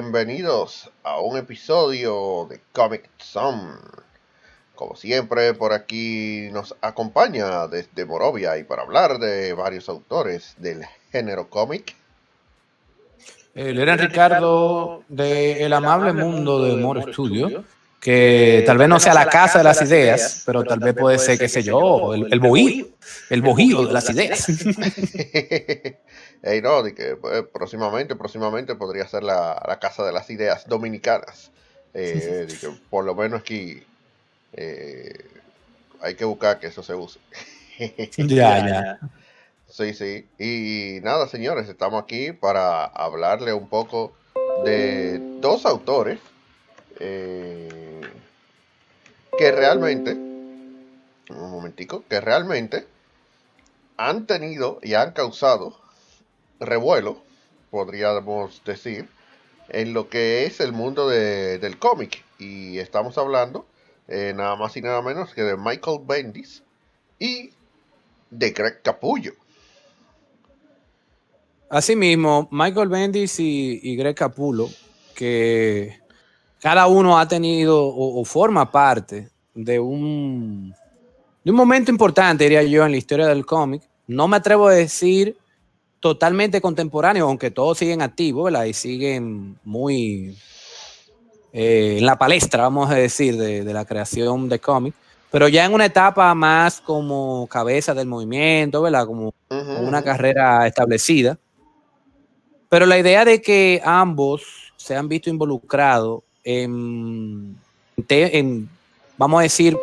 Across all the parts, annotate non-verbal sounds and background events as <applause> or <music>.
bienvenidos a un episodio de Comic Zone. Como siempre, por aquí nos acompaña desde Morovia y para hablar de varios autores del género cómic. Él era Ricardo de El Amable Mundo de More Studio, que tal vez no sea la casa de las ideas, pero tal vez puede ser, qué sé yo, el, el bohío, el bohío de las ideas. <laughs> <laughs> Hey, no, de que pues, próximamente, próximamente podría ser la, la, casa de las ideas dominicanas. Eh, de que por lo menos aquí eh, hay que buscar que eso se use. <laughs> ya, ya. Sí, sí. Y nada, señores, estamos aquí para hablarle un poco de dos autores eh, que realmente, un momentico, que realmente han tenido y han causado revuelo, podríamos decir, en lo que es el mundo de, del cómic. Y estamos hablando eh, nada más y nada menos que de Michael Bendis y de Greg Capullo. Asimismo, Michael Bendis y, Greg Capullo, que cada uno ha tenido o, o, forma parte de un, de un momento importante, diría yo, en la historia del cómic. No me atrevo a decir totalmente contemporáneo, aunque todos siguen activos, ¿verdad? Y siguen muy eh, en la palestra, vamos a decir, de, de la creación de cómics, pero ya en una etapa más como cabeza del movimiento, ¿verdad? Como uh -huh. una carrera establecida. Pero la idea de que ambos se han visto involucrados en, en, vamos a decir,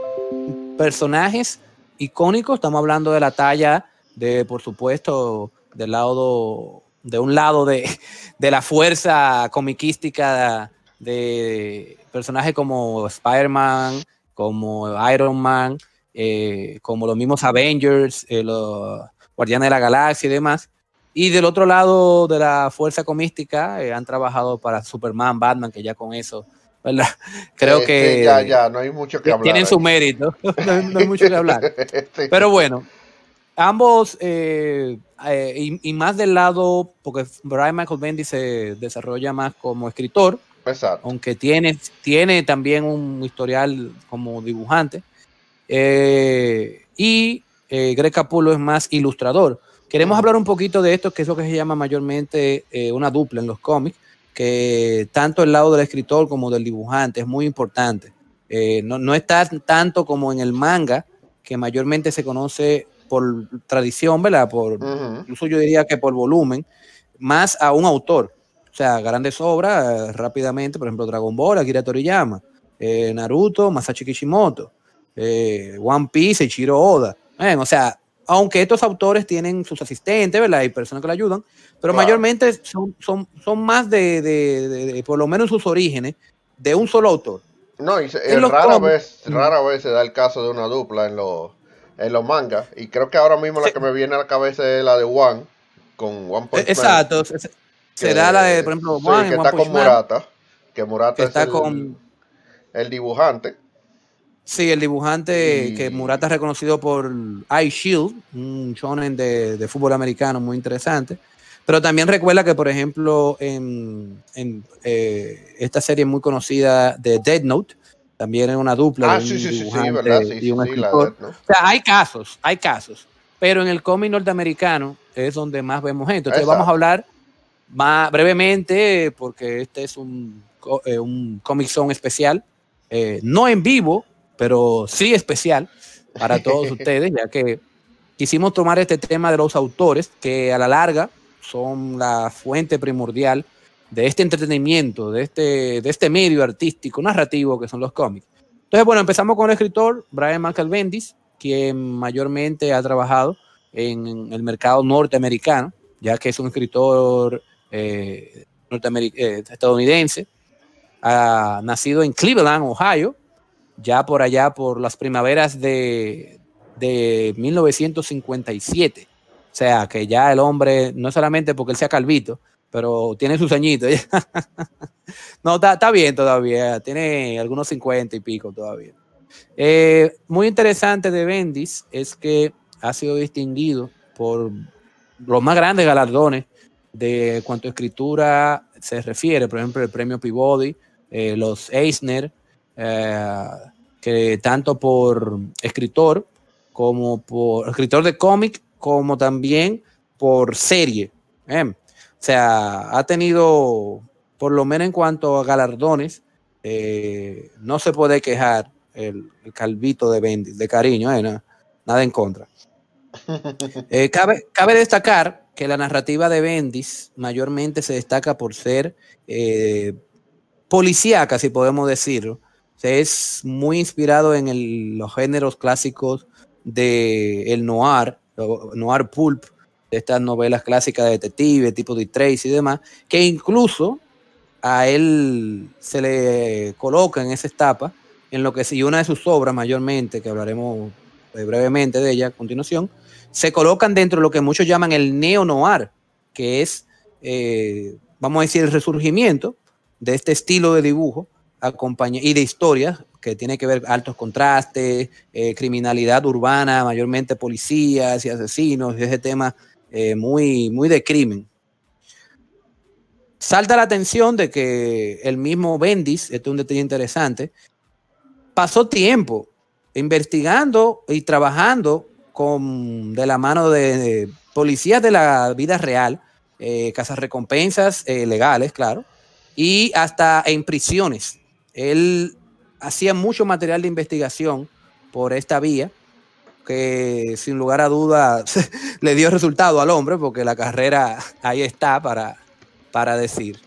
personajes icónicos, estamos hablando de la talla de, por supuesto, del lado, de un lado de, <laughs> de la fuerza comiquística de, personajes como Spider-Man, como Iron Man, eh, como los mismos Avengers, eh, los Guardianes de la Galaxia y demás. Y del otro lado de la fuerza comística eh, han trabajado para Superman, Batman, que ya con eso, ¿verdad? <laughs> Creo que sí, ya, ya, no hay mucho que hablar. Tienen su mérito, <laughs> no, no, hay mucho que hablar. sí. Pero bueno, ambos, eh, eh, y, y, más del lado, porque Brian Michael Bendis se desarrolla más como escritor, Exacto. aunque tiene, tiene también un historial como dibujante, eh, y Greg Capullo es más ilustrador. Queremos uh -huh. hablar un poquito de esto, que es lo que se llama mayormente una dupla en los cómics, que tanto el lado del escritor como del dibujante es muy importante. No, no está tanto como en el manga, que mayormente se conoce por tradición, ¿verdad? Por, uh -huh. Incluso yo diría que por volumen, más a un autor. O sea, grandes obras, eh, rápidamente, por ejemplo, Dragon Ball, Akira Toriyama, eh, Naruto, Masashi Kishimoto, eh, One Piece, Ichiro Oda. o sea, aunque estos autores tienen sus asistentes, ¿verdad? Hay personas que le ayudan, pero mayormente son, son, son más de, de, de, de, por lo menos sus orígenes, de un solo autor. No, y se, rara, vez, rara vez se da el caso de una dupla en los en los mangas. Y creo que ahora mismo sí. la que me viene a la cabeza es la de One, con One Punch Exacto. Man, Será la de, por ejemplo, One. Sí, que está con Murata. Que Murata que está es el, con... el dibujante. Sí, el dibujante y... que Murata es reconocido por Eye Shield, un shonen de, de, fútbol americano muy interesante. Pero también recuerda que, por ejemplo, en, en eh, esta serie muy conocida de Dead Note, también es una dupla ah, de un sí, sí, dibujante sí, y un escritor. ¿no? O sea, hay casos, hay casos. Pero en el cómic norteamericano es donde más vemos gente. Entonces Exacto. vamos a hablar más brevemente, porque este es un, eh, un Comic Zone especial, eh, no en vivo, pero sí especial para todos <laughs> ustedes, ya que quisimos tomar este tema de los autores, que a la larga son la fuente primordial de este entretenimiento, de este, de este medio artístico, narrativo que son los cómics. Entonces, bueno, empezamos con el escritor Brian Michael Bendis, quien mayormente ha trabajado en el mercado norteamericano, ya que es un escritor eh, eh, estadounidense, ha nacido en Cleveland, Ohio, ya por allá por las primaveras de, de 1957. O sea, que ya el hombre, no solamente porque él sea calvito, pero tiene sus añitos. <laughs> no, está, bien todavía, tiene algunos 50 y pico todavía. Eh, muy interesante de Bendis es que ha sido distinguido por los más grandes galardones de cuanto a escritura se refiere, por ejemplo, el premio Peabody, eh, los Eisner, eh, que tanto por escritor como por escritor de cómic, como también por serie. ¿eh? O sea, ha tenido, por lo menos en cuanto a galardones, no se puede quejar el, calvito de Bendis, de cariño, nada en contra. <laughs> cabe, cabe destacar que la narrativa de Bendis mayormente se destaca por ser eh, policíaca, si podemos decirlo. es muy inspirado en los géneros clásicos del el noir, noir pulp, de estas novelas clásicas de detective, tipo de Tracy y demás, que incluso a él se le coloca en esa etapa, en lo que sí, una de sus obras mayormente, que hablaremos eh, brevemente de ella a continuación, se colocan dentro de lo que muchos llaman el neo-noir, que es, eh, vamos a decir, el resurgimiento de este estilo de dibujo y de historias que tiene que ver altos contrastes, eh, criminalidad urbana, mayormente policías y asesinos, ese tema eh, muy, muy de crimen. Salta la atención de que el mismo Bendis, este es un detalle interesante, pasó tiempo investigando y trabajando con, de la mano de, policías de la vida real, eh, casas recompensas eh, legales, claro, y hasta en prisiones. Él hacía mucho material de investigación por esta vía, que sin lugar a dudas <laughs> le dio resultado al hombre, porque la carrera ahí está para, para decir.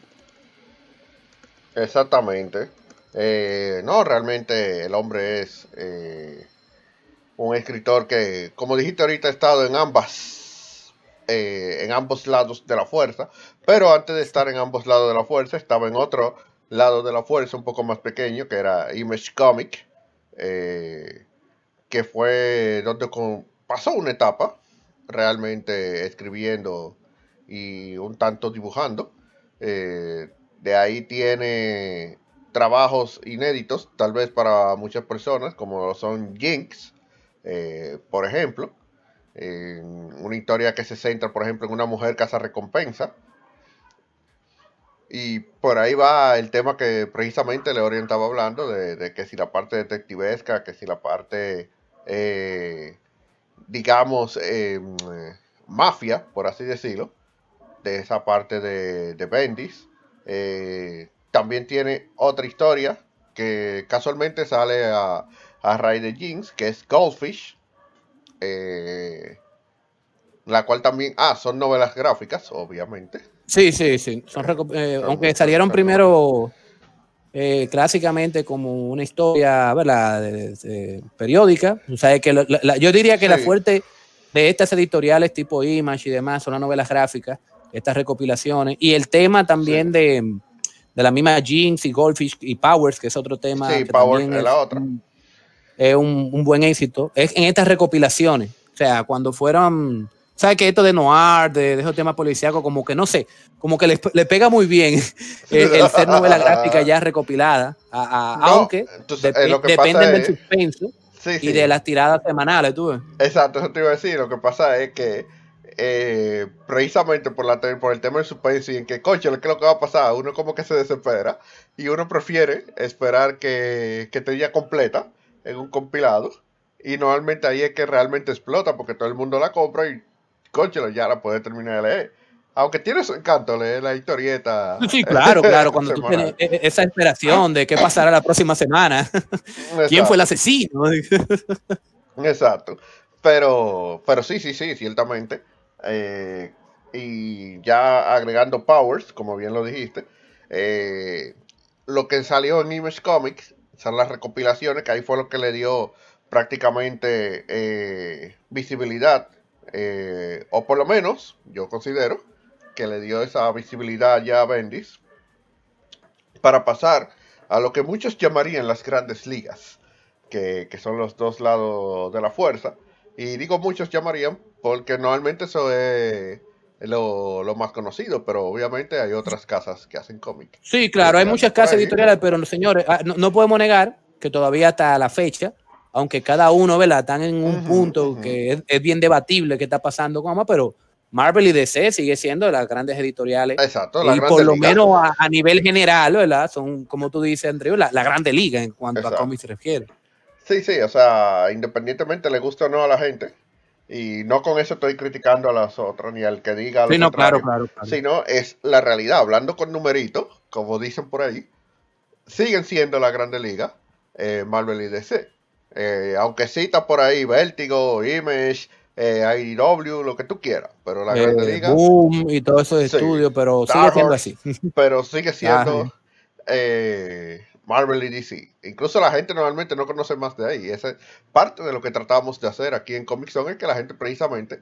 Exactamente. Eh, no, realmente el hombre es eh, un escritor que, como dijiste ahorita, ha estado en ambas, eh, en ambos lados de la fuerza, pero antes de estar en ambos lados de la fuerza, estaba en otro lado de la fuerza, un poco más pequeño, que era Image Comic, que fue donde pasó una etapa realmente escribiendo y un tanto dibujando. Eh, de ahí tiene trabajos inéditos, tal vez para muchas personas, como son Jinx, eh, por ejemplo, una historia que se centra, por ejemplo, en una mujer casa recompensa. Y por ahí va el tema que precisamente le orientaba hablando, de, que si la parte detectivesca, que si la parte, eh, digamos, em, mafia, por así decirlo, de esa parte de, de Bendis. Eh, también tiene otra historia que casualmente sale a, a raíz de Jinx, que es Goldfish. Eh, la cual también, ah, son novelas gráficas, obviamente. Sí, sí, sí. Son, aunque salieron primero eh, clásicamente como una historia ¿verdad? periódica. O que yo diría que la fuerte de estas editoriales tipo Image y demás son las novelas gráficas, estas recopilaciones. Y el tema también de, de, la misma Jinx y Goldfish y Powers, que es otro tema. Sí, Powers es la otra es un, buen éxito, es en estas recopilaciones. O sea, cuando fueron, ¿sabes que Esto de noir, de, de esos temas policíacos, como que no sé, como que le, pega muy bien <laughs> el, ser novela gráfica ya recopilada, aunque dependen del suspenso y de las tiradas semanales, tú Exacto, eso te iba a decir. Lo que pasa es que eh, precisamente por, la, por el tema del suspenso y en que, coche, ¿qué es lo que va a pasar? Uno como que se desespera y uno prefiere esperar que, que te ya completa en un compilado. Y normalmente ahí es que realmente explota porque todo el mundo la compra y, conchelo, ya la puede terminar de leer. Aunque tiene su encanto leer la historieta. Sí, claro, claro. <laughs> Cuando tú tienes e, esa esperación de qué pasará la próxima semana. <laughs> ¿Quién fue el asesino? <laughs> Exacto. Pero, pero sí, sí, sí, ciertamente. Eh, y ya agregando Powers, como bien lo dijiste, eh, lo que salió en Image Comics son las recopilaciones, que ahí fue lo que le dio prácticamente eh, visibilidad, eh, o por lo menos yo considero que le dio esa visibilidad ya a Bendis, para pasar a lo que muchos llamarían las grandes ligas, que, que son los dos lados de la fuerza. Y digo muchos llamarían porque normalmente eso es lo, más conocido, pero obviamente hay otras casas que hacen cómics. Sí, claro, hay muchas casas editoriales, pero señores, ah, no, podemos negar que todavía hasta la fecha, aunque cada uno, ¿verdad? Están en un punto que es, bien debatible qué está pasando, pero Marvel y DC sigue siendo las grandes editoriales. Exacto, y por lo menos a, nivel general, ¿verdad? Son, como tú dices, Andrew, la, grande liga en cuanto a cómics se refiere. Sí, sí, o sea, independientemente le guste o no a la gente, y no con eso estoy criticando a las otras ni al que diga. Sí, no, claro, claro, Sino es la realidad. Hablando con numeritos, como dicen por ahí, siguen siendo la Grande Liga, eh, Marvel y DC. Eh, aunque cita por ahí Vértigo, Image, eh, IDW, lo que tú quieras. Pero la Grande eh, Liga. Boom y todo eso de estudio, pero sigue siendo así. <laughs> Pero sigue siendo. Eh, Marvel y DC. Incluso la gente normalmente no conoce más de ahí. Esa es parte de lo que tratamos de hacer aquí en Comic Zone, es que la gente precisamente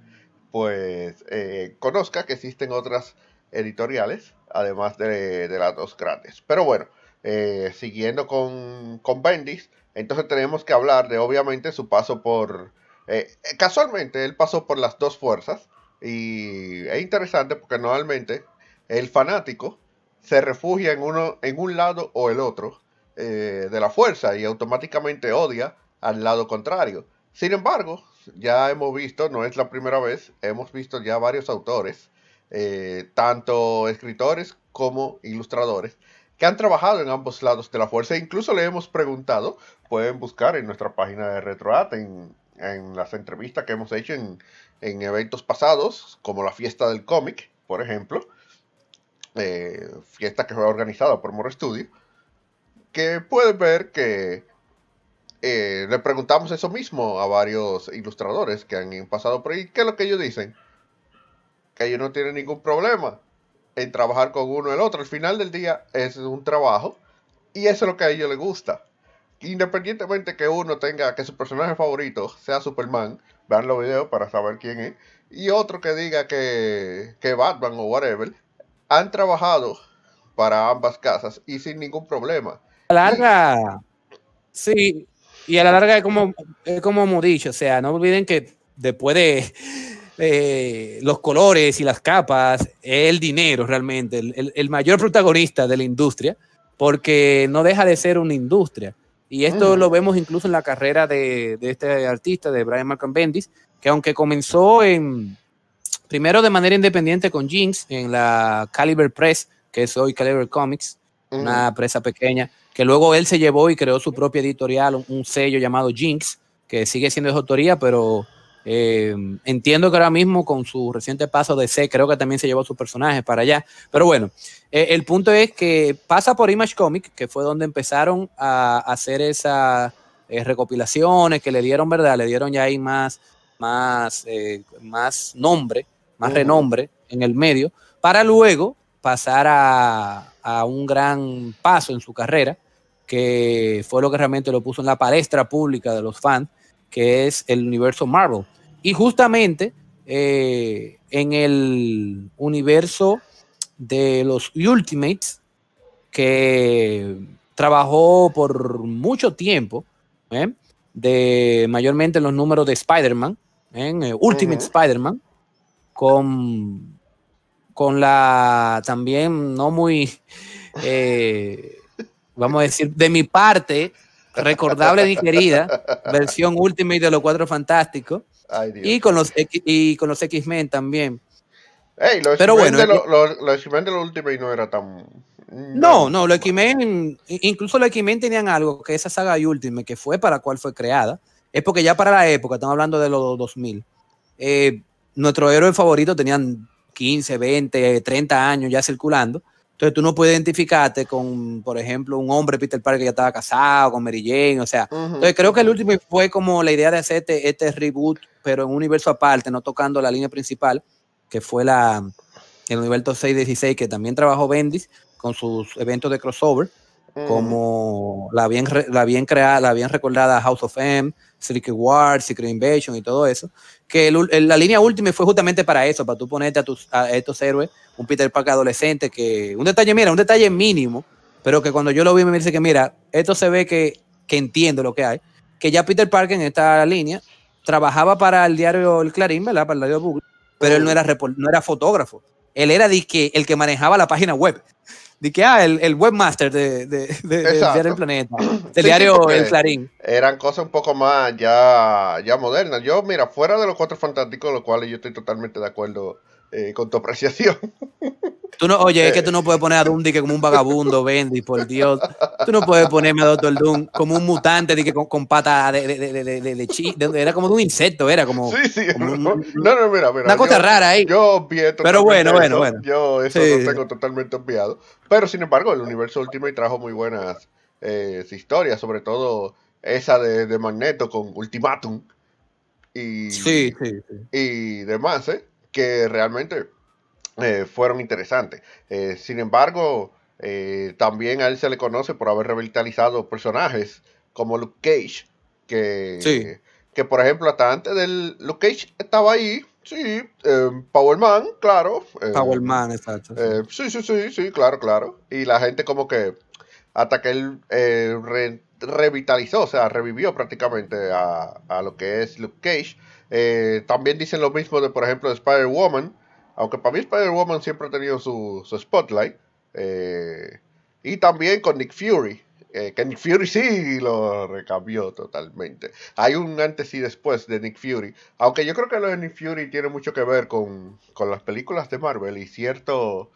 pues eh, conozca que existen otras editoriales, además de, las dos grandes. Pero bueno, eh, siguiendo con, con Bendis, entonces tenemos que hablar de obviamente su paso por... Eh, casualmente él pasó por las dos fuerzas y es interesante porque normalmente el fanático se refugia en, uno, en un lado o el otro eh, de la fuerza y automáticamente odia al lado contrario. Sin embargo, ya hemos visto, no es la primera vez, hemos visto ya varios autores, eh, tanto escritores como ilustradores, que han trabajado en ambos lados de la fuerza. Incluso le hemos preguntado, pueden buscar en nuestra página de RetroAt, en, en las entrevistas que hemos hecho en, eventos pasados, como la fiesta del cómic, por ejemplo, eh, fiesta que fue organizada por More Studio que pueden ver que eh, le preguntamos eso mismo a varios ilustradores que han pasado por ahí. ¿Qué es lo que ellos dicen? Que ellos no tienen ningún problema en trabajar con uno el otro. Al final del día es un trabajo y eso es lo que a ellos les gusta. Independientemente que uno tenga, que su personaje favorito sea Superman, vean los videos para saber quién es, y otro que diga que, que Batman o whatever, han trabajado para ambas casas y sin ningún problema la larga, sí, y a la larga es como, es como hemos dicho, o sea, no olviden que después de eh, los colores y las capas, el dinero realmente, el, mayor protagonista de la industria, porque no deja de ser una industria. Y esto mm. lo vemos incluso en la carrera de, este artista, de Brian Malcolm Bendis, que aunque comenzó en, primero de manera independiente con Jinx, en la Caliber Press, que es hoy Caliber Comics, una presa pequeña, que luego él se llevó y creó su propia editorial, un, sello llamado Jinx, que sigue siendo de autoría, pero eh, entiendo que ahora mismo con su reciente paso de C, creo que también se llevó sus personajes para allá. Pero bueno, eh, el punto es que pasa por Image Comic, que fue donde empezaron a hacer esas eh, recopilaciones que le dieron, ¿verdad? Le dieron ya ahí más, más, más nombre, más renombre en el medio, para luego pasar a, a un gran paso en su carrera que fue lo que realmente lo puso en la palestra pública de los fans, que es el universo Marvel. Y justamente eh, en el universo de los Ultimates, que trabajó por mucho tiempo, ¿eh? de mayormente en los números de Spider-Man, en ¿eh? Ultimate Spider-Man, con, con la también no muy vamos a decir, de mi parte, recordable y querida, versión Ultimate de los Cuatro Fantásticos. Y, con los y con los X-Men también. Pero bueno, los X-Men de los Ultimate no era tan... No, no, los X-Men, incluso los X-Men tenían algo, que esa saga Ultimate, que fue para cual fue creada, es porque ya para la época, estamos hablando de los 2000, eh, nuestros héroes favoritos tenían 15, 20, 30 años ya circulando, entonces tú no puedes identificarte con, por ejemplo, un hombre, Peter Parker, que ya estaba casado, con Mary Jane, o sea. Entonces creo que el último fue como la idea de hacer este, este, reboot, pero en un universo aparte, no tocando la línea principal, que fue la, el universo 616, que también trabajó Bendis con sus eventos de crossover, como la bien, la bien creada, la bien recordada House of M, Secret Wars, Secret Invasion y todo eso, que la línea última fue justamente para eso, para tú ponerte a, tus, estos héroes, un Peter Parker adolescente, que un detalle, mira, un detalle mínimo, pero que cuando yo lo vi me dice que, mira, esto se ve que, que entiendo lo que hay, que ya Peter Parker en esta línea trabajaba para el diario El Clarín, ¿verdad? Para el diario Google, pero él no era, no era fotógrafo, él era el que manejaba la página web de que, ah, el, webmaster de, de, del diario El Planeta, del diario El Clarín. Eran cosas un poco más ya, ya modernas. Yo, mira, fuera de los cuatro fantásticos, los cuales yo estoy totalmente de acuerdo eh, con tu apreciación. Tú no, oye, es que tú no puedes poner a Doom que como un vagabundo, Bendy, por Dios. Tú no puedes ponerme a Doctor Doom como un mutante de que con, con pata de, de, de, de, chi, era como de un insecto, era como. Sí, sí. como no, un- no, no, mira, mira. una cosa yo- rara ahí. Yo obvié Pero bueno, bueno, eso. bueno. Yo eso Sí. lo tengo totalmente obviado. Pero sin embargo, el universo Ultimate trajo muy buenas eh, historias, sobre todo esa de, de Magneto con Ultimatum y, Sí, sí, sí. y demás, ¿eh? Que realmente eh, fueron interesantes. Eh, sin embargo, eh, también a él se le conoce por haber revitalizado personajes como Luke Cage, que, Sí. que por ejemplo hasta antes del Luke Cage estaba ahí, sí, eh, Power Man, claro. eh, Power Man, exacto. sí. eh, sí, sí, sí, sí, claro, claro. Y la gente como que hasta que él re- revitalizó, o sea, revivió prácticamente a, a lo que es Luke Cage. Eh, también dicen lo mismo de, por ejemplo, de Spider-Woman, aunque para mí Spider-Woman siempre ha tenido su, spotlight. Eh, y también con Nick Fury, eh, que Nick Fury sí lo recambió totalmente. Hay un antes y después de Nick Fury, aunque yo creo que lo de Nick Fury tiene mucho que ver con, con las películas de Marvel y cierto...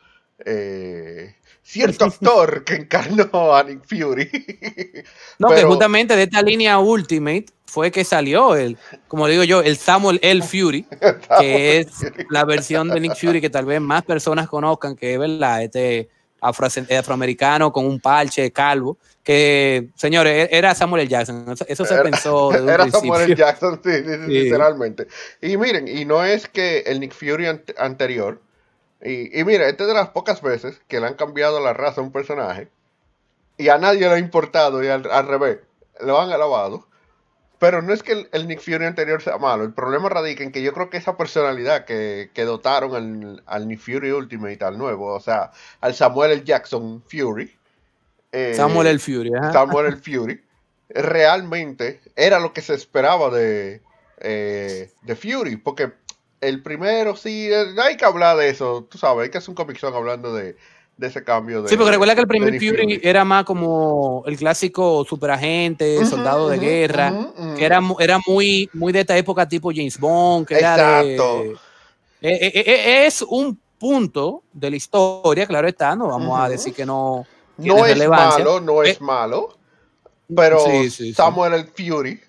eh, cierto actor <laughs> que encarnó a Nick Fury. <laughs> No, que justamente de esta línea Ultimate fue que salió el, como digo yo, el Samuel L. <laughs> Fury, que es la versión de Nick Fury que tal vez más personas conozcan, que es verdad, este afro- afroamericano con un parche calvo, que, señores, e- era Samuel L. Jackson. Eso, eso se Era- pensó desde un Era Samuel L. principio. Jackson, sí, sí, sí, Sí. literalmente. Y miren, y no es que el Nick Fury ante- anterior, y, y mira, esta es de las pocas veces que le han cambiado la raza a un personaje, y a nadie le ha importado, y al, al revés, lo han alabado. Pero no es que el, el Nick Fury anterior sea malo, el problema radica en que yo creo que esa personalidad que, que dotaron al, al Nick Fury Ultimate, al nuevo, o sea, al Samuel L. Jackson Fury. eh, Samuel L. Fury, ajá. Samuel el Fury, realmente era lo que se esperaba de, eh, de Fury, porque el primero sí, eh, hay que hablar de eso, tú sabes, hay que hacer un comic Con hablando de, de ese cambio de... Sí, porque recuerda que el primer Fury era más como el clásico superagente, soldado de guerra, que era, era muy, muy de esta época tipo James Bond, que era de- Exacto. Eh, eh, eh, es un punto de la historia, claro está, no vamos a decir que no No es relevancia. malo, no es malo, pero sí, sí, sí. Samuel el Fury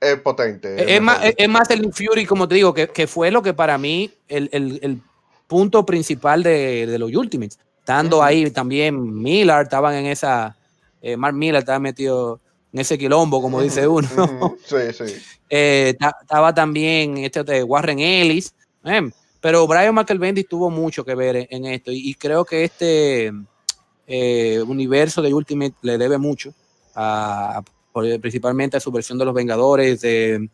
es potente. Es, es más, es- más el Fury, como te digo, que, que fue lo que para mí el, el- el punto principal de, de los Ultimates. Estando ahí también Miller, estaban en esa, eh, Mark Miller estaba metido en ese quilombo, como dice uno. Sí, sí. <laughs> Eh, ta- estaba también este de Warren Ellis, eh, pero Brian Michael Bendis tuvo mucho que ver en, esto y, y creo que este eh, universo de Ultimate le debe mucho, a, principalmente a su versión de los Vengadores, de,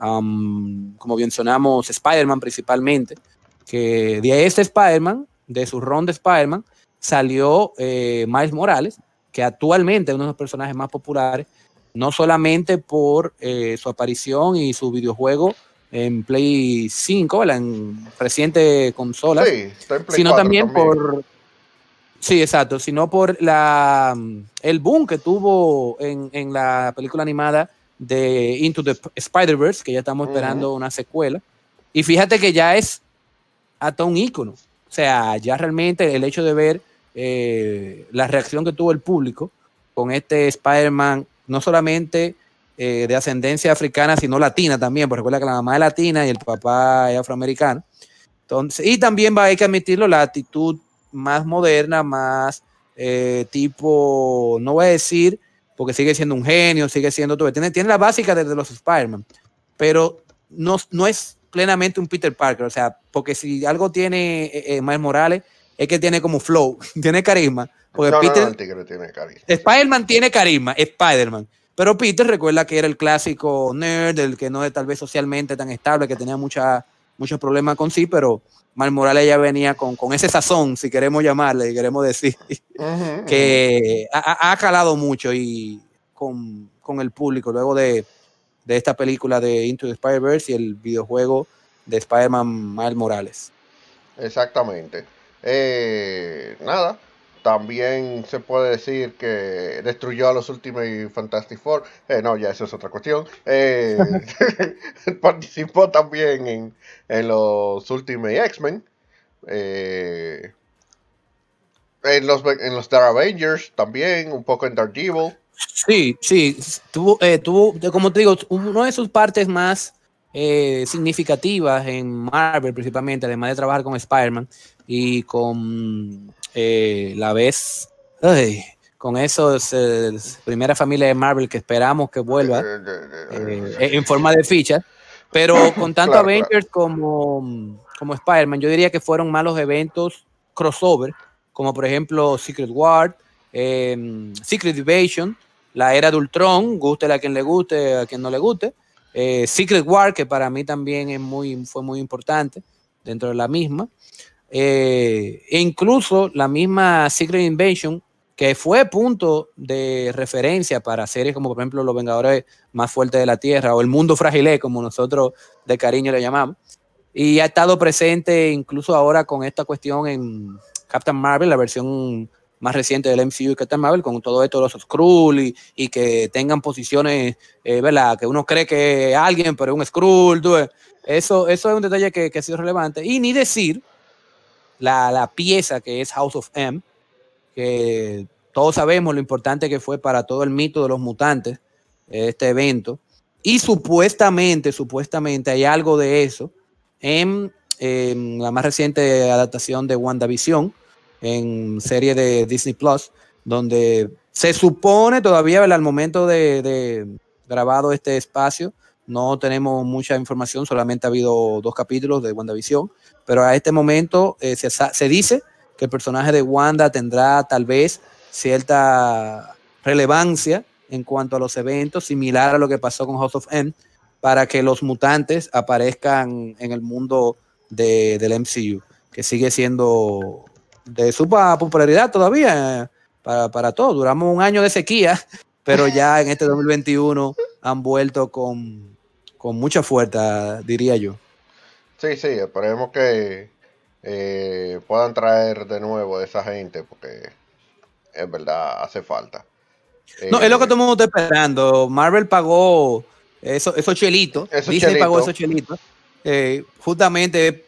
um, como mencionamos, Spider-Man principalmente, que de este Spider-Man, de su ron de Spider-Man, salió eh, Miles Morales, que actualmente es uno de los personajes más populares no solamente por eh, su aparición y su videojuego en Play 5, ¿verdad? en Sí, en Play sino 4 también, por... Sí, exacto, sino por la, el boom que tuvo en, en la película animada de Into the Spider-Verse, que ya estamos esperando una secuela. Y fíjate que ya es hasta un ícono. O sea, ya realmente el hecho de ver eh, la reacción que tuvo el público con este Spider-Man, no solamente eh, de ascendencia africana, sino latina también, porque recuerda que la mamá es latina y el papá es afroamericano. Entonces, y también va, hay que admitirlo, la actitud más moderna, más eh, tipo, no voy a decir, porque sigue siendo un genio, sigue siendo todo, tiene, tiene la básica desde los Spider-Man, pero no, no es plenamente un Peter Parker, o sea, porque si algo tiene eh, eh, Miles Morales, es que tiene como flow, <laughs> tiene carisma, porque No, no, Peter, no, tigre tiene carisma. Spider-Man tiene carisma, Spider-Man. Pero Peter recuerda que era el clásico nerd, el que no es tal vez socialmente tan estable, que tenía mucha, muchos problemas con sí, pero Mal Morales ya venía con, con ese sazón, si queremos llamarle, y queremos decir, <laughs> que ha, ha- ha calado mucho y con, con el público luego de, de esta película de Into the Spider-Verse y el videojuego de Spider-Man Miles Morales. Exactamente. Eh, nada, también se puede decir que destruyó a los Ultimate Fantastic Four. Eh, no, ya eso es otra cuestión. Eh, <laughs> participó también en, en los Ultimate X-Men. Eh, en los, en los Dark Avengers también, un poco en Dark Evil. Sí, sí, tuvo, eh, tuvo, como te digo, una de sus partes más significativas en Marvel principalmente, además de trabajar con Spider-Man y con eh, la vez, con esos primera familia de Marvel que esperamos que vuelva en forma de ficha, pero con tanto Avengers como, como Spider-Man, yo diría que fueron malos eventos crossover, como por ejemplo Secret War, Secret Invasion, la era de Ultron, guste a quien le guste, a quien no le guste. Eh, Secret War, que para mí también es muy, fue muy importante dentro de la misma. Eh, e incluso la misma Secret Invasion, que fue punto de referencia para series como por ejemplo Los Vengadores más fuertes de la Tierra o El Mundo Fragile, como nosotros de cariño le llamamos. Y ha estado presente incluso ahora con esta cuestión en Captain Marvel, la versión más reciente del MCU y Captain Marvel, con todo esto de los Skrull y, que tengan posiciones, eh, ¿verdad? Que uno cree que alguien, pero es un Skrull, Eso, eso es un detalle que, ha sido relevante. Y ni decir la, pieza que es House of M, que todos sabemos lo importante que fue para todo el mito de los mutantes este evento. Y supuestamente, supuestamente hay algo de eso en, la más reciente adaptación de WandaVision, en serie de Disney Plus, donde se supone todavía al momento de, grabado este espacio, no tenemos mucha información, solamente ha habido dos capítulos de WandaVision, pero a este momento eh, se, dice que el personaje de Wanda tendrá tal vez cierta relevancia en cuanto a los eventos, similar a lo que pasó con House of M, para que los mutantes aparezcan en el mundo del MCU, que sigue siendo de su popularidad todavía para, para todo. Duramos un año de sequía, pero ya en este 2021 han vuelto con, mucha fuerza, diría yo. Sí, sí, esperemos que eh, puedan traer de nuevo a esa gente, porque en verdad hace falta. No, es lo que todo el mundo está esperando. Marvel pagó esos, esos chelitos. Disney pagó esos chelitos. Eh, justamente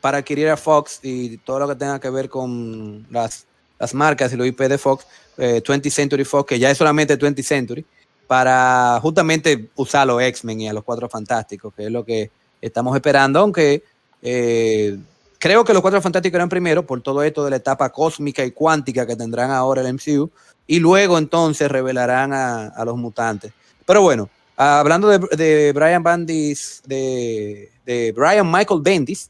para adquirir a Fox y todo lo que tenga que ver con las, marcas y los IP de Fox, 20th eh, Century Fox, que ya es solamente 20th Century, para justamente usar a los X-Men y a los Cuatro Fantásticos, que es lo que estamos esperando, aunque eh, creo que los Cuatro Fantásticos eran primero por todo esto de la etapa cósmica y cuántica que tendrán ahora el MCU, y luego entonces revelarán a, los mutantes. Pero bueno, hablando de, Brian Bandis, de, de Brian Michael Bendis,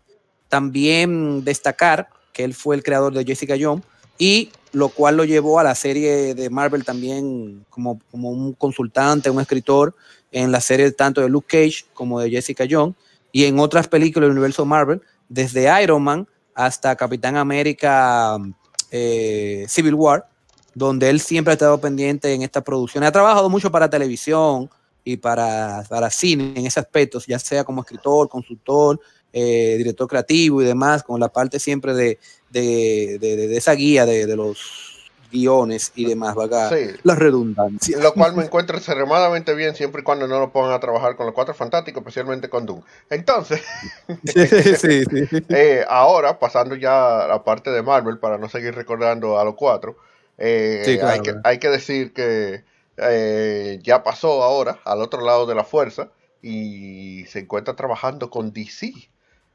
también destacar que él fue el creador de Jessica Jones y lo cual lo llevó a la serie de Marvel también como, como un consultante, un escritor en la serie tanto de Luke Cage como de Jessica Jones y en otras películas del universo Marvel, desde Iron Man hasta Capitán América eh, Civil War, donde él siempre ha estado pendiente en esta producción. Ha trabajado mucho para televisión y para, para cine en ese aspecto, ya sea como escritor, consultor, eh, director creativo y demás, con la parte siempre de, de, esa guía de, los guiones y demás, vaga la redundancia. Lo cual me encuentra extremadamente bien siempre y cuando no lo pongan a trabajar con los cuatro fantásticos, especialmente con Doom. Entonces, <laughs> <laughs> eh, ahora pasando ya a la parte de Marvel, para no seguir recordando a los cuatro, eh, hay, que, hay, que, decir que ya pasó ahora al otro lado de la fuerza y se encuentra trabajando con DC.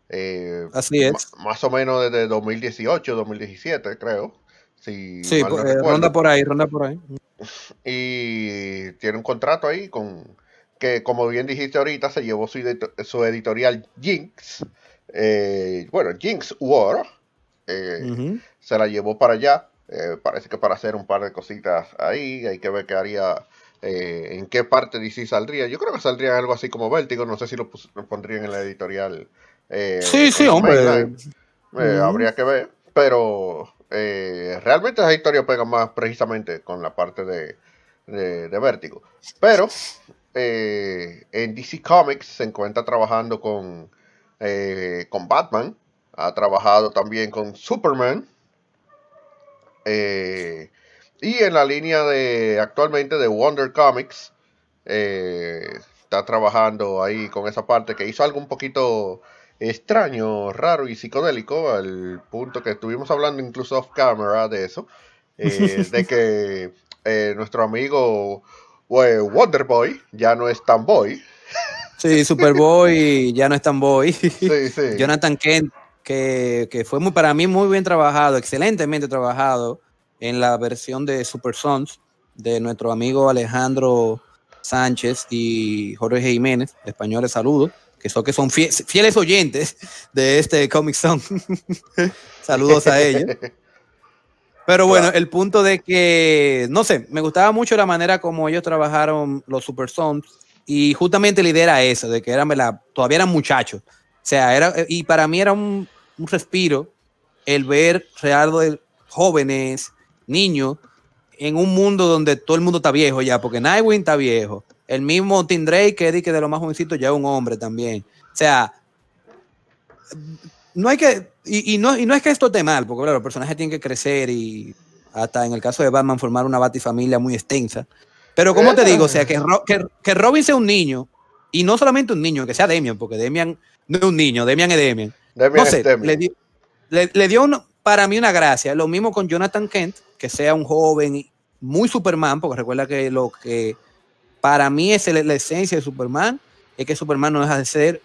Eh, Así es. Más o menos desde 2018, 2017, creo. sí, eh, ronda por ahí, ronda por ahí. <laughs> Y tiene un contrato ahí con que, como bien dijiste ahorita, se llevó su, editorial Jinx. Eh, bueno, Jinx War. Se la llevó para allá. parece que para hacer un par de cositas ahí. Hay que ver qué haría. en qué parte DC saldría. Yo creo que saldría algo así como Vértigo. No sé si lo, lo pondrían en la editorial eh, sí, sí, hombre. Eh, habría que ver, pero eh, realmente esa historia pega más precisamente con la parte de, de, Vértigo. Pero en DC Comics se encuentra trabajando con, con Batman, ha trabajado también con Superman, Eh, y en la línea de actualmente de Wonder Comics, eh, está trabajando ahí con esa parte que hizo algo un poquito extraño, raro y psicodélico, al punto que estuvimos hablando incluso off camera de eso, eh, de que <laughs> eh, nuestro amigo Wonderboy ya no es tan boy. Sí, Superboy ya no es tan boy. <laughs> Sí, sí. Jonathan Kent, que, que, fue muy, para mí muy bien trabajado, excelentemente trabajado en la versión de Super Sons de nuestro amigo Alejandro Sánchez y Jorge Jiménez, españoles saludos, que son, que son fieles oyentes de este Comic Song. <laughs> saludos a ellos. Pero bueno, el punto de que, no sé, me gustaba mucho la manera como ellos trabajaron los Super Sons y justamente la idea era esa, de que eran, todavía eran muchachos. O sea, era, y para mí era un, un respiro el ver real de jóvenes, niños, en un mundo donde todo el mundo está viejo ya, porque Nightwing está viejo. El mismo Tim Drake, que es de los más jovencitos, ya es un hombre también. O sea, no hay que, y, no, y no es que esto esté mal, porque claro, los personajes tienen que crecer y hasta en el caso de Batman formar una batifamilia muy extensa. Pero como te digo, o sea, que, que, Robin sea un niño, y no solamente un niño, que sea Demian, porque Demian no es un niño, Demian es Demian. no sé, le, dio, le, dio para mí una gracia. Lo mismo con Jonathan Kent, que sea un joven muy Superman, porque recuerda que lo que para mí es la, esencia de Superman, es que Superman no deja de ser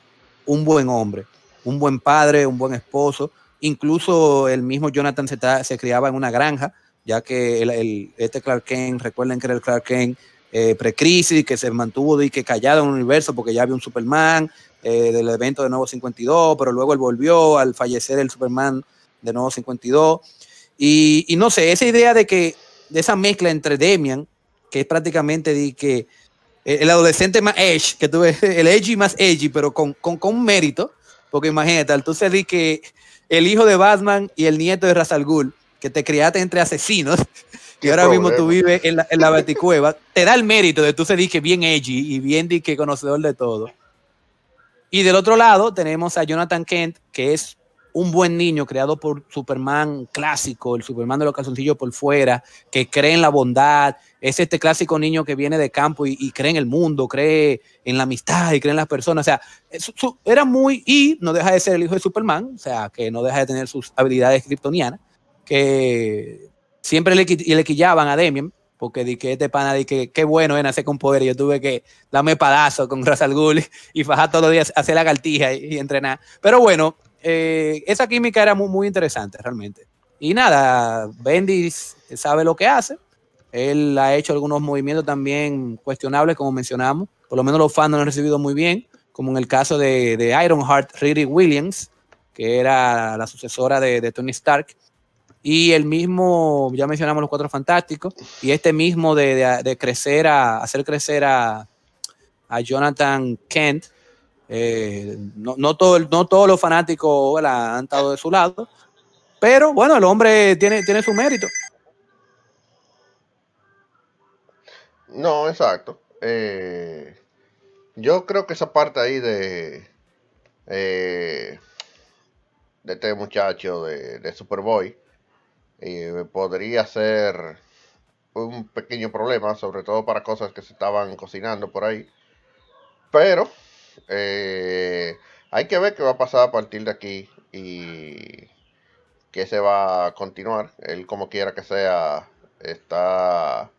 un buen hombre, un buen padre, un buen esposo. Incluso el mismo Jonathan se, se criaba en una granja, ya que el, este Clark Kent, recuerden que era el Clark Kent eh, pre-crisis, que se mantuvo y que callado en el universo porque ya había un Superman eh, del evento de Nuevo 52, pero luego él volvió al fallecer el Superman de Nuevo 52. Y, y no sé, esa idea de que de esa mezcla entre Demian, que es prácticamente de que el adolescente más edge, que tuve <laughs> el edgy más edgy, pero con, con, con mérito, porque imagínate, entonces di que el hijo de Batman y el nieto de Ra's al Ghul, que te criaste entre asesinos, y ahora mismo tú vives en la, en la Baticueva, te da el mérito de tú se que bien edgy y bien di que conocedor de todo. Y del otro lado tenemos a Jonathan Kent, que es un buen niño creado por Superman clásico, el Superman de los calzoncillos por fuera, que cree en la bondad, es este clásico niño que viene de campo y, cree en el mundo, cree en la amistad y cree en las personas, o sea, era muy, y no deja de ser el hijo de Superman, o sea, que no deja de tener sus habilidades kryptonianas, que siempre le, le quillaban a Demian, porque di que este pana di que qué bueno es nacer con poder yo tuve que darme padazo con Ra's al <laughs> y fajar todos los días, hacer la galtija y, y entrenar. Pero bueno, eh, esa química era muy, interesante realmente. Y nada, Bendis sabe lo que hace. Él ha hecho algunos movimientos también cuestionables, como mencionamos. Por lo menos los fans no lo han recibido muy bien, como en el caso de, Ironheart, Riri Williams, que era la sucesora de, Tony Stark. Y el mismo, ya mencionamos los Cuatro Fantásticos, y este mismo de, crecer a, hacer crecer a Jonathan Kent, eh, no, no, todo, no todos los fanáticos han estado de su lado, pero bueno, el hombre tiene, tiene su mérito. No, exacto. Eh, yo creo que esa parte ahí de, eh, de este muchacho de, de Superboy podría ser un pequeño problema, sobre todo para cosas que se estaban cocinando por ahí. Pero eh, hay que ver qué va a pasar a partir de aquí y qué se va a continuar. Él, como quiera que sea, está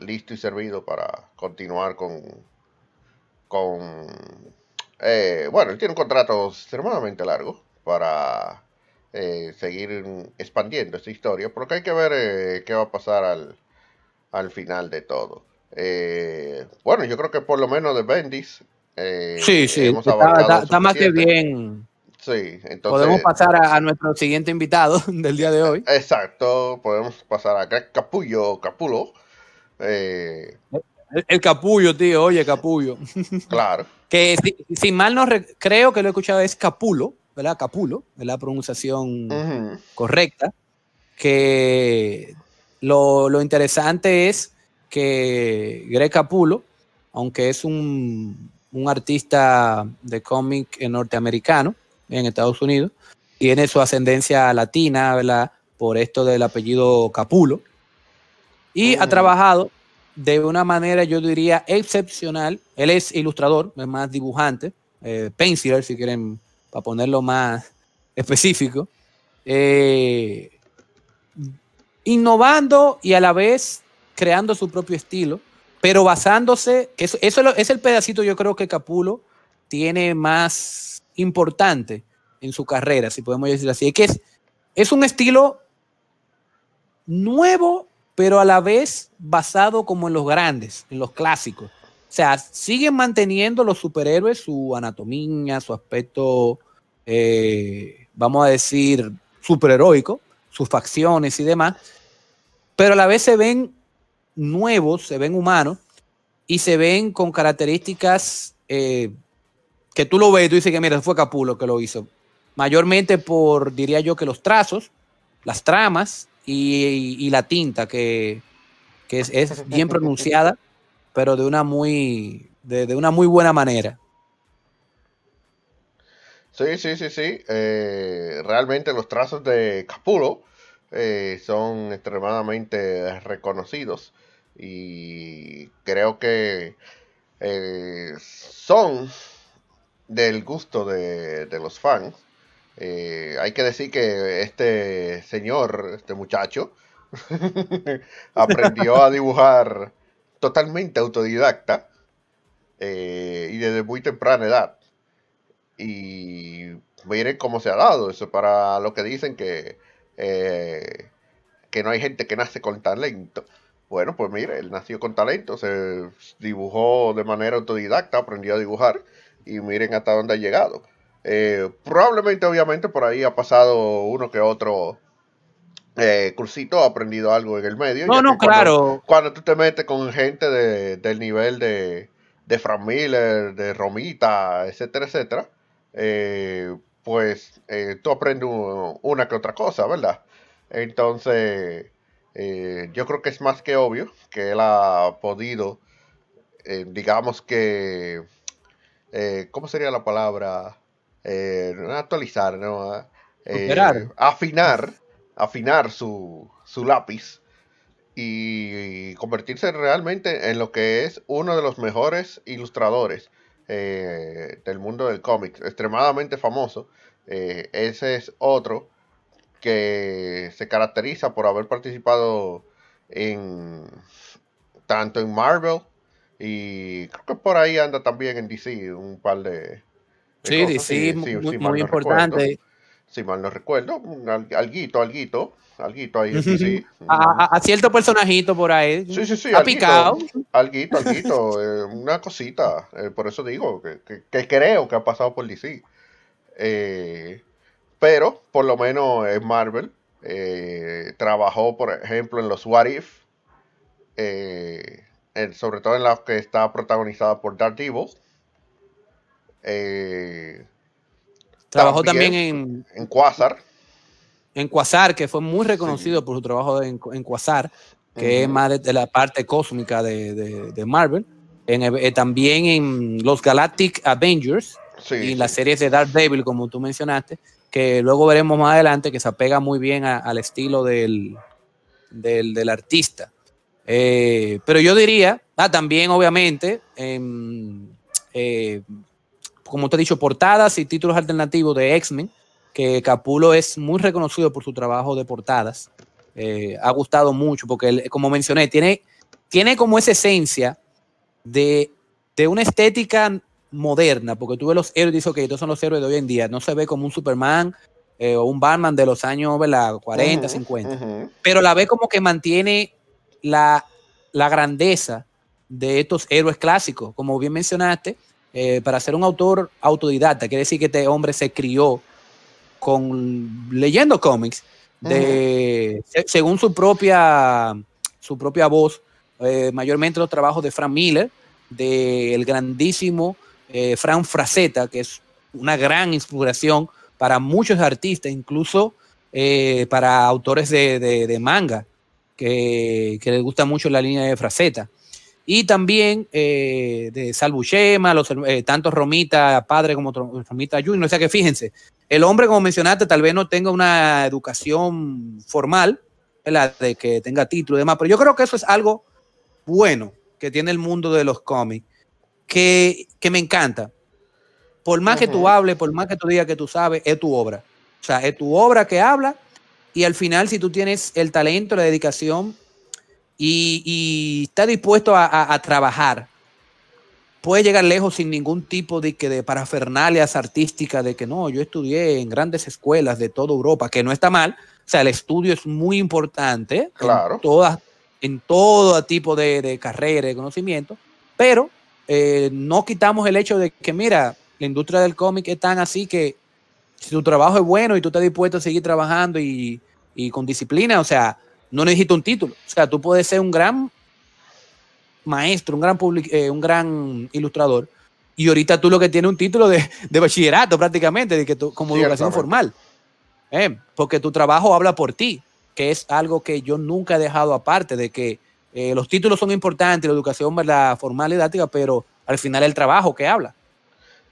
listo y servido para continuar con. con eh, bueno, él tiene un contrato extremadamente largo para eh, seguir expandiendo esta historia, porque hay que ver qué va a pasar al, al final de todo. bueno, yo creo que por lo menos de Bendis eh, sí, sí, está, más que bien. Sí, entonces, podemos pasar a, nuestro siguiente invitado <laughs> del día de hoy. Exacto, podemos pasar a Greg Capullo, Capulo. Eh, el, Capullo, tío, oye, Capullo. <laughs> Claro. que si, mal no creo que lo he escuchado es Capulo, ¿verdad? Capulo, es la pronunciación correcta. Que lo, lo interesante es que Greg Capulo, aunque es un un artista de cómic norteamericano en Estados Unidos. Tiene su ascendencia latina, ¿verdad? por esto del apellido Capulo. Y ha trabajado de una manera, yo diría, excepcional. Él es ilustrador, es más dibujante, eh, penciler, si quieren, para ponerlo más <laughs> específico. Eh, innovando y a la vez creando su propio estilo, pero basándose, eso, eso es el pedacito yo creo que Capulo tiene más importante en su carrera, si podemos decir así, es que es, es un estilo nuevo, pero a la vez basado como en los grandes, en los clásicos. O sea, siguen manteniendo los superhéroes su anatomía, su aspecto, eh, vamos a decir, superheroico, sus facciones y demás, pero a la vez se ven nuevos, se ven humanos y se ven con características eh, que tú lo ves y tú dices que mira, fue Capulo que lo hizo. Mayormente por, diría yo, que los trazos, las tramas y, la tinta, que, es, bien pronunciada, pero de una muy, de, una muy buena manera. Sí, sí, sí, sí. Eh, realmente los trazos de Capulo eh, son extremadamente reconocidos y creo que eh, son del gusto de, los fans. Eh, hay que decir que este señor, este muchacho, <laughs> aprendió a dibujar totalmente autodidacta y desde muy temprana edad. Y miren cómo se ha dado eso para lo que dicen que eh, que no hay gente que nace con talento. Bueno, pues mire, él nació con talento, se dibujó de manera autodidacta, aprendió a dibujar y miren hasta dónde ha llegado. Eh, probablemente, obviamente, por ahí ha pasado uno que otro eh, cursito, ha aprendido algo en el medio. No, no, claro. Cuando, tú te metes con gente del nivel de, de Frank Miller, de Romita, etcétera, etcétera, eh, pues eh, tú aprendes una que otra cosa, ¿verdad? Entonces, eh, yo creo que es más que obvio que él ha podido, eh, digamos que, ¿cómo sería la palabra? actualizar, ¿no? afinar, afinar su, su lápiz y convertirse realmente en lo que es uno de los mejores ilustradores eh, del mundo del cómic, extremadamente famoso. Eh, ese es otro que se caracteriza por haber participado en tanto en Marvel y creo que por ahí anda también en DC un par de, sí, DC muy, importante si mal no recuerdo alguito alguito alguito ahí sí. a, cierto personajito por ahí. Sí, sí, sí. Ha picado. Alguito, alguito. Eh, una cosita. Eh, por eso digo que, creo que ha pasado por DC. Eh, pero, por lo menos en Marvel, trabajó, por ejemplo, en los What If. sobre todo en la que está protagonizada por Daredevil. Trabajó también, en, en Quasar en Quasar, que fue muy reconocido por su trabajo en, en Quasar, que es más de, la parte cósmica de, Marvel. En, eh, también en los Galactic Avengers y las series de Dark Devil, como tú mencionaste, que luego veremos más adelante, que se apega muy bien al estilo del, del, artista. Eh, pero yo diría, ah, también obviamente, eh, como te he dicho, portadas y títulos alternativos de X-Men, que Capulo es muy reconocido por su trabajo de portadas. Eh, ha gustado mucho porque, como mencioné, tiene, tiene como esa esencia de, una estética moderna, porque tú ves los héroes y dices, ok, estos son los héroes de hoy en día, no se ve como un Superman eh, o un Batman de los años 40, 50, pero la ve como que mantiene la, grandeza de estos héroes clásicos, como bien mencionaste, eh, para ser un autor autodidacta, quiere decir que este hombre se crió con leyendo cómics de, según su propia, su propia voz, eh, mayormente los trabajos de Frank Miller, del grandísimo eh, Frank Frazetta, que es una gran inspiración para muchos artistas, incluso eh, para autores de, manga, que, les gusta mucho la línea de Frazetta. Y también de Salvo los, tanto Romita padre como Romita Junior. O sea que fíjense, el hombre, como mencionaste, tal vez no tenga una educación formal, ¿verdad? de que tenga título y demás, pero yo creo que eso es algo bueno que tiene el mundo de los cómics, que, que me encanta. Por más que tú hables, por más que tú digas que tú sabes, es tu obra. O sea, es tu obra que habla y al final si tú tienes el talento, la dedicación y, y estás dispuesto a, a, trabajar, puedes llegar lejos sin ningún tipo de, que de parafernalias artísticas, de que no, yo estudié en grandes escuelas de toda Europa, que no está mal. O sea, el estudio es muy importante claro. en, todas, en todo tipo de, de carrera, de conocimiento, pero eh, no quitamos el hecho de que, mira, la industria del cómic es tan así que si tu trabajo es bueno y tú estás dispuesto a seguir trabajando y, y con disciplina, o sea, no necesitas un título. O sea, tú puedes ser un gran maestro, un gran, eh, un gran ilustrador, y ahorita tú lo que tienes un título de, de bachillerato prácticamente, de que tú, como educación formal. Eh, porque tu trabajo habla por ti, que es algo que yo nunca he dejado aparte, de que eh, los títulos son importantes, la educación ¿verdad? formal didáctica, pero al final el trabajo que habla.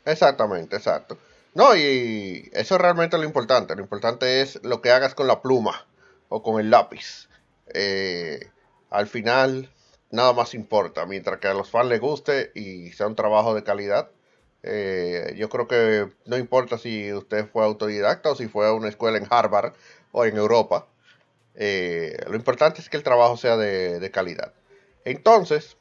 Exactamente, exacto. No, y eso es realmente lo importante. Lo importante es lo que hagas con la pluma o con el lápiz. Eh, al final, nada más importa. Mientras que a los fans les guste y sea un trabajo de calidad, eh, yo creo que no importa si usted fue autodidacta o si fue a una escuela en Harvard o en Europa. Eh, lo importante es que el trabajo sea de, de calidad. Entonces,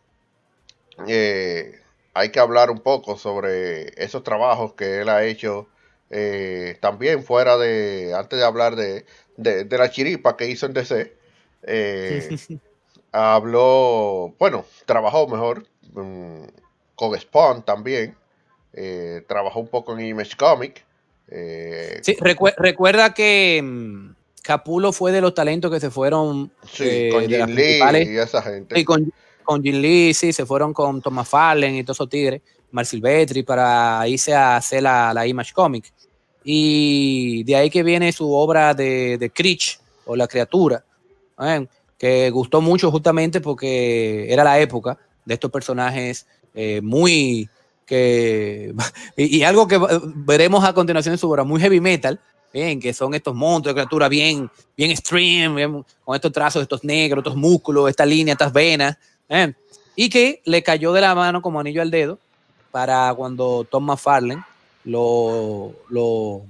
eh, hay que hablar un poco sobre esos trabajos que él ha hecho eh, también fuera de, antes de hablar de, de, de la chiripa que hizo en DC, eh, habló, bueno, trabajó mejor um, con Spawn también, eh, trabajó un poco en Image Comic. Eh, sí, recu recuerda que um, Capulo fue de los talentos que se fueron sí, eh, con Jim Lee y esa gente. Y con, con Jim Lee, sí, se fueron con Thomas Fallen y todos esos tigres, Mar Silvestri, para irse a hacer la, la Image Comic. Y de ahí que viene su obra de, de Critch, o La Criatura, ¿eh? que gustó mucho justamente porque era la época de estos personajes eh, muy... Que, <laughs> y, y, algo que veremos a continuación en su obra, muy heavy metal, bien, que son estos monstruos de criatura bien, bien extreme, bien, con estos trazos, estos negros, estos músculos, esta línea, estas venas, y que le cayó de la mano como anillo al dedo para cuando Tom McFarlane lo, lo,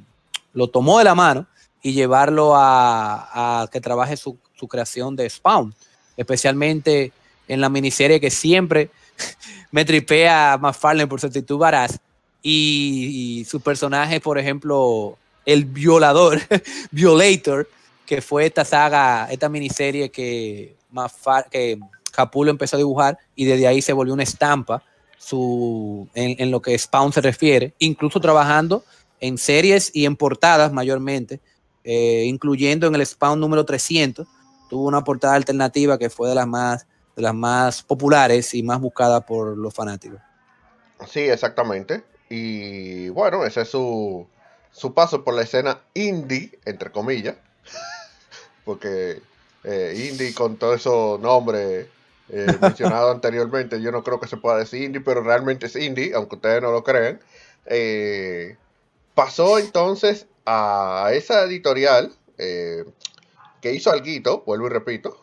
lo tomó de la mano y llevarlo a, a que trabaje su, su, creación de Spawn, especialmente en la miniserie que siempre <laughs> me tripea a McFarlane por su actitud baraz y, y su personaje, por ejemplo, el violador, <laughs> Violator, que fue esta saga, esta miniserie que, que Capulo empezó a dibujar y desde ahí se volvió una estampa su, en, lo que Spawn se refiere, incluso trabajando en series y en portadas mayormente, eh, incluyendo en el Spawn número 300, tuvo una portada alternativa que fue de las más, de las más populares y más buscadas por los fanáticos. Sí, exactamente. Y bueno, ese es su, su paso por la escena indie, entre comillas, <laughs> porque eh, indie con todos esos nombres eh, <laughs> mencionados anteriormente, yo no creo que se pueda decir indie, pero realmente es indie, aunque ustedes no lo crean. Eh, pasó entonces a esa editorial que hizo Alguito, vuelvo y repito,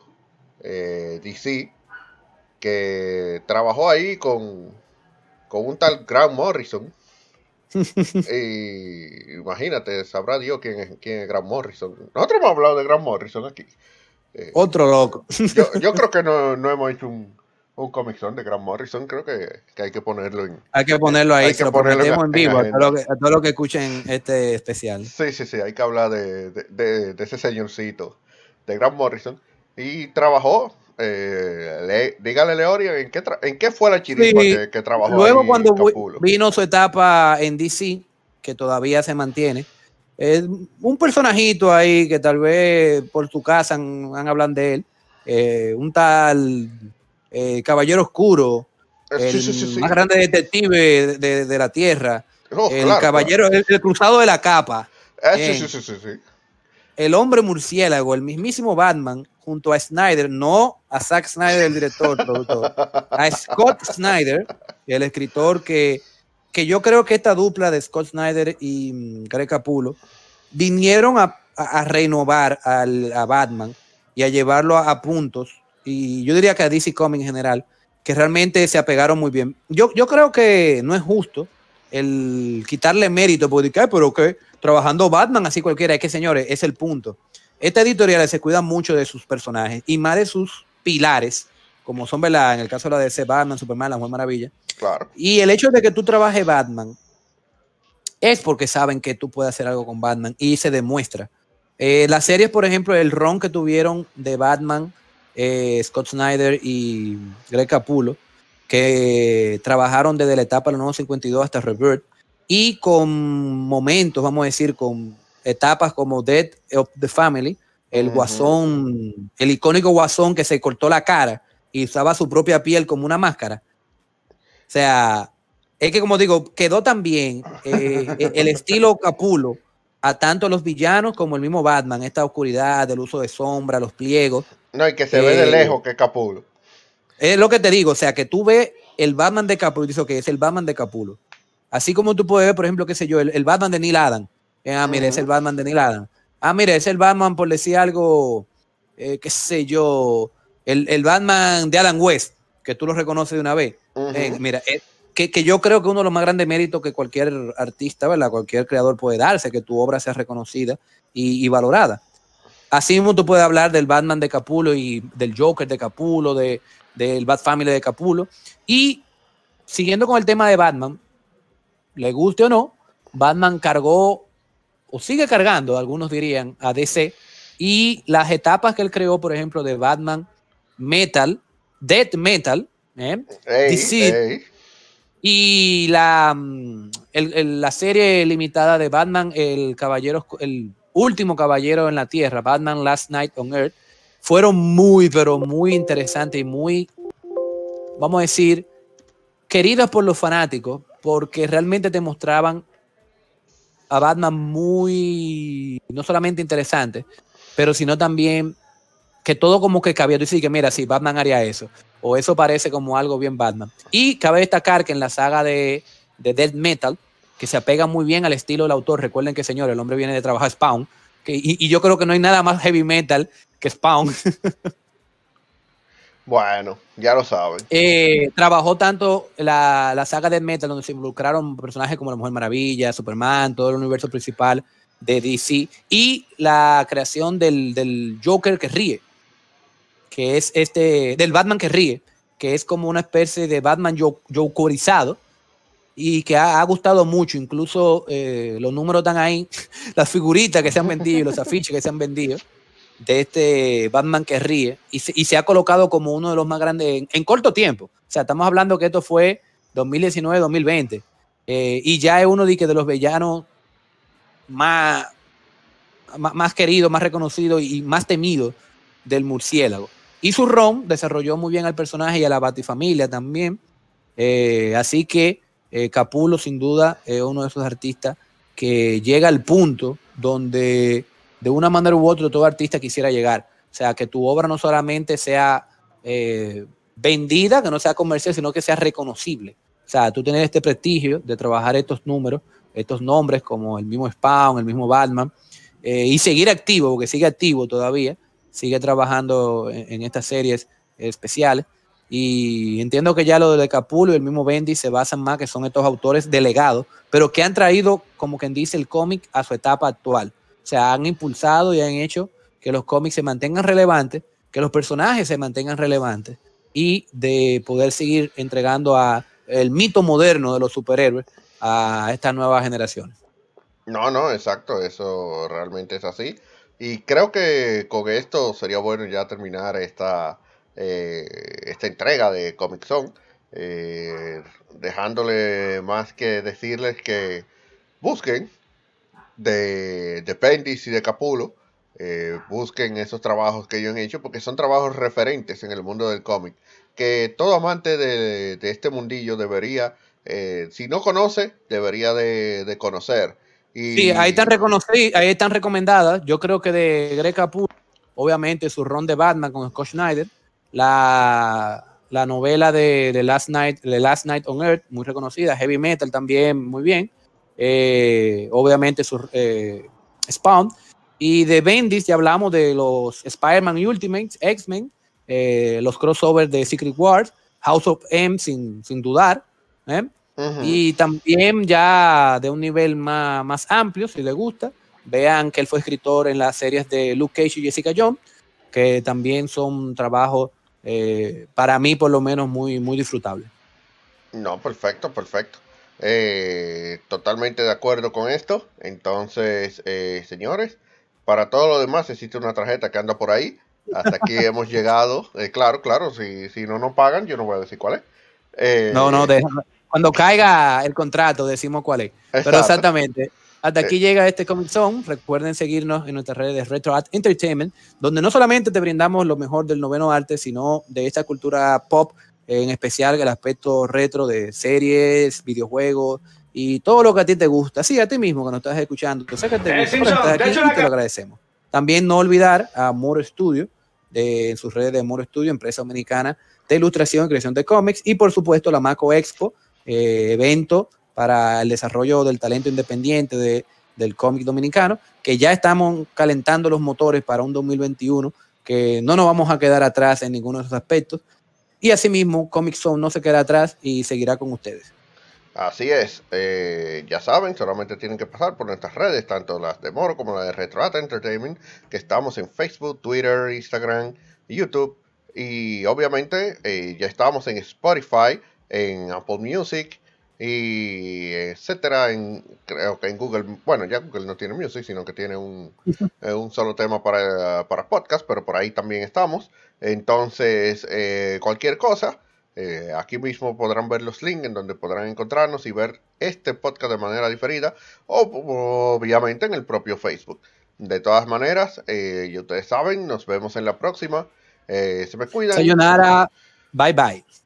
DC, que trabajó ahí con, con un tal Grant Morrison. Y imagínate, sabrá Dios quién es, quién es Grant Morrison. Nosotros hemos hablado de Grant Morrison aquí. Eh, Otro loco. <laughs> yo, yo, creo que no, no, hemos hecho un, un Comic Zone de Grant Morrison. Creo que, que, hay que ponerlo en. Hay que ponerlo ahí, se lo ponerlo en, en, vivo a todo, que, a todo, lo que, escuchen este especial. Sí, sí, sí. Hay que hablar de, de, de, de ese señorcito, de Grant Morrison. Y trabajó. Eh, le, dígale, Leorio, ¿en qué, ¿en qué fue la chiripa sí, que, que, trabajó? Luego, ahí cuando vino su etapa en DC, que todavía se mantiene eh, un personajito ahí que tal vez por tu casa han, han hablado de él, eh, un tal eh, Caballero Oscuro, el sí, sí, sí, más grande detective de, de, de la Tierra, oh, el claro, Caballero, claro. El, el, cruzado de la capa, el hombre murciélago, el mismísimo Batman, junto a Snyder, no a Zack Snyder, el director, productor, a Scott Snyder, el escritor que que yo creo que esta dupla de Scott Snyder y mm, Greg Capullo vinieron a, renovar a Batman y a llevarlo a, puntos, y yo diría que a DC Comics en general, que realmente se apegaron muy bien. Yo, yo creo que no es justo el quitarle mérito, porque, pero que trabajando Batman así cualquiera, es que señores, es el punto. Esta editorial se cuida mucho de sus personajes y más de sus pilares, como son, ¿verdad? En el caso de la DC, Batman, Superman, la Mujer Maravilla. Claro. Y el hecho de que tú trabajes Batman es porque saben que tú puedes hacer algo con Batman y se demuestra. Eh, las series, por ejemplo, el ron que tuvieron de Batman, eh, Scott Snyder y Greg Capullo, que trabajaron desde la etapa de los 52 hasta Rebirth, y con momentos, vamos a decir, con etapas como Dead of the Family, el guasón, el icónico guasón que se cortó la cara y usaba su propia piel como una máscara. O sea, es que como digo, quedó también eh, e, el estilo Capulo a tanto los villanos como el mismo Batman, esta oscuridad, el uso de sombra, los pliegos. No, y que se ve de eh, lejos que es Capulo. Es lo que te digo, o sea, que tú ves el Batman de Capulo dices, que es el Batman de Capulo. Así como tú puedes ver, por ejemplo, qué sé yo, el, Batman de Neil Adam. Eh, ah, mire, es el Batman de Neil Adam. Ah, mire, es el Batman, por decir algo, eh, qué sé yo, el, Batman de Adam West, que tú lo reconoces de una vez. Eh, mira, que, yo creo que uno de los más grandes méritos que cualquier artista, ¿verdad? Cualquier creador puede darse, que tu obra sea reconocida y, valorada. Así mismo tú puedes hablar del Batman de Capulo y del Joker de Capulo, de, del Bat Family de Capulo. Y siguiendo con el tema de Batman, le guste o no, Batman cargó o sigue cargando, algunos dirían, a DC. Y las etapas que él creó, por ejemplo, de Batman Metal, Dead Metal, ¿eh? DC, y la, mm, la serie limitada de Batman, el caballero, el último caballero en la Tierra, Batman Last Night on Earth, fueron muy, pero muy interesantes y muy, vamos a decir, queridas por los fanáticos, porque realmente te mostraban a Batman muy, no solamente interesante, pero sino también que todo como que cabía. Tú dices que mira, sí, Batman haría eso. O eso parece como algo bien Batman. Y cabe destacar que en la saga de, de Dead Metal, que se apega muy bien al estilo del autor, recuerden que señor, el hombre viene de trabajar Spawn, que, y, yo creo que no hay nada más heavy metal que Spawn. <laughs> Bueno, ya lo saben. Eh, trabajó tanto la, la, saga de Metal, donde se involucraron personajes como la Mujer Maravilla, Superman, todo el universo principal de DC, y la creación del, Joker que ríe, que es este, del Batman que ríe, que es como una especie de Batman jokerizado, y que ha, gustado mucho, incluso eh, los números están ahí, <laughs> las figuritas que se han vendido, los afiches que se han vendido de este Batman que ríe y se, ha colocado como uno de los más grandes en, corto tiempo. O sea, estamos hablando que esto fue 2019-2020 eh, y ya es uno de, de los villanos más, más, queridos, más reconocidos y más temidos del murciélago. Y su ron desarrolló muy bien al personaje y a la Batifamilia también. Eh, así que eh, Capulo, sin duda, es uno de esos artistas que llega al punto donde de una manera u otra todo artista quisiera llegar. O sea, que tu obra no solamente sea eh, vendida, que no sea comercial, sino que sea reconocible. O sea, tú tienes este prestigio de trabajar estos números, estos nombres como el mismo Spawn, el mismo Batman, eh, y seguir activo, porque sigue activo todavía, sigue trabajando en, estas series especiales. Y entiendo que ya lo de Capulo y el mismo Bendy se basan más que son estos autores delegados, pero que han traído, como quien dice, el cómic a su etapa actual se han impulsado y han hecho que los cómics se mantengan relevantes, que los personajes se mantengan relevantes y de poder seguir entregando a el mito moderno de los superhéroes a estas nuevas generaciones. No, no, exacto, eso realmente es así. Y creo que con esto sería bueno ya terminar esta, eh, esta entrega de Comic Zone, eh, dejándole más que decirles que busquen de, de y de Capulo. Eh, busquen esos trabajos que ellos han hecho porque son trabajos referentes en el mundo del cómic que todo amante de, este mundillo debería, eh, si no conoce, debería de, conocer. Y, sí, ahí están reconocidas, ahí están recomendadas. Yo creo que de Greg Capullo, obviamente su ron de Batman con Scott Schneider, la, la novela de The Last Night, The Last Night on Earth, muy reconocida, Heavy Metal también, muy bien. Eh, obviamente su eh, Spawn. Y de Bendis ya hablamos de los Spider-Man Ultimates, X-Men, eh, los crossovers de Secret Wars, House of M sin, sin dudar. Y también ya de un nivel más, más amplio, si les gusta, vean que él fue escritor en las series de Luke Cage y Jessica Jones, que también son trabajos para mí por lo menos muy, muy disfrutables. No, perfecto, perfecto. Eh, totalmente de acuerdo con esto. Entonces, eh, señores, para todo lo demás existe una tarjeta que anda por ahí. Hasta aquí <laughs> hemos llegado. Eh, claro, claro, si, si no nos pagan, yo no voy a decir cuál es. no, no, cuando caiga el contrato decimos cuál es. Pero exactamente. Hasta aquí llega este Comic Zone. Recuerden seguirnos en nuestras redes de Retro Art Entertainment, donde no solamente te brindamos lo mejor del noveno arte, sino de esta cultura pop en especial el aspecto retro de series, videojuegos y todo lo que a ti te gusta. Sí, a ti mismo que nos estás escuchando. Te que te, aquí y te lo agradecemos. También no olvidar a Moro Studio, de, en sus redes de Moro Studio, empresa dominicana de ilustración y creación de cómics, y por supuesto la Maco Expo, eh, evento para el desarrollo del talento independiente de, del cómic dominicano, que ya estamos calentando los motores para un 2021, que no nos vamos a quedar atrás en ninguno de esos aspectos. Y asimismo, Comic Zone no se queda atrás y seguirá con ustedes. Así es, eh, ya saben, solamente tienen que pasar por nuestras redes, tanto las de Moro como las de Retrata Entertainment, que estamos en Facebook, Twitter, Instagram, YouTube y obviamente eh, ya estamos en Spotify, en Apple Music y etcétera, en, creo que en Google, bueno, ya Google no tiene Music, sino que tiene un, eh, un solo tema para, para podcast, pero por ahí también estamos. Entonces, eh, cualquier cosa, eh, aquí mismo podrán ver los links en donde podrán encontrarnos y ver este podcast de manera diferida o obviamente en el propio Facebook. De todas maneras, eh, y ustedes saben, nos vemos en la próxima. se me cuidan. Sayonara. Bye bye.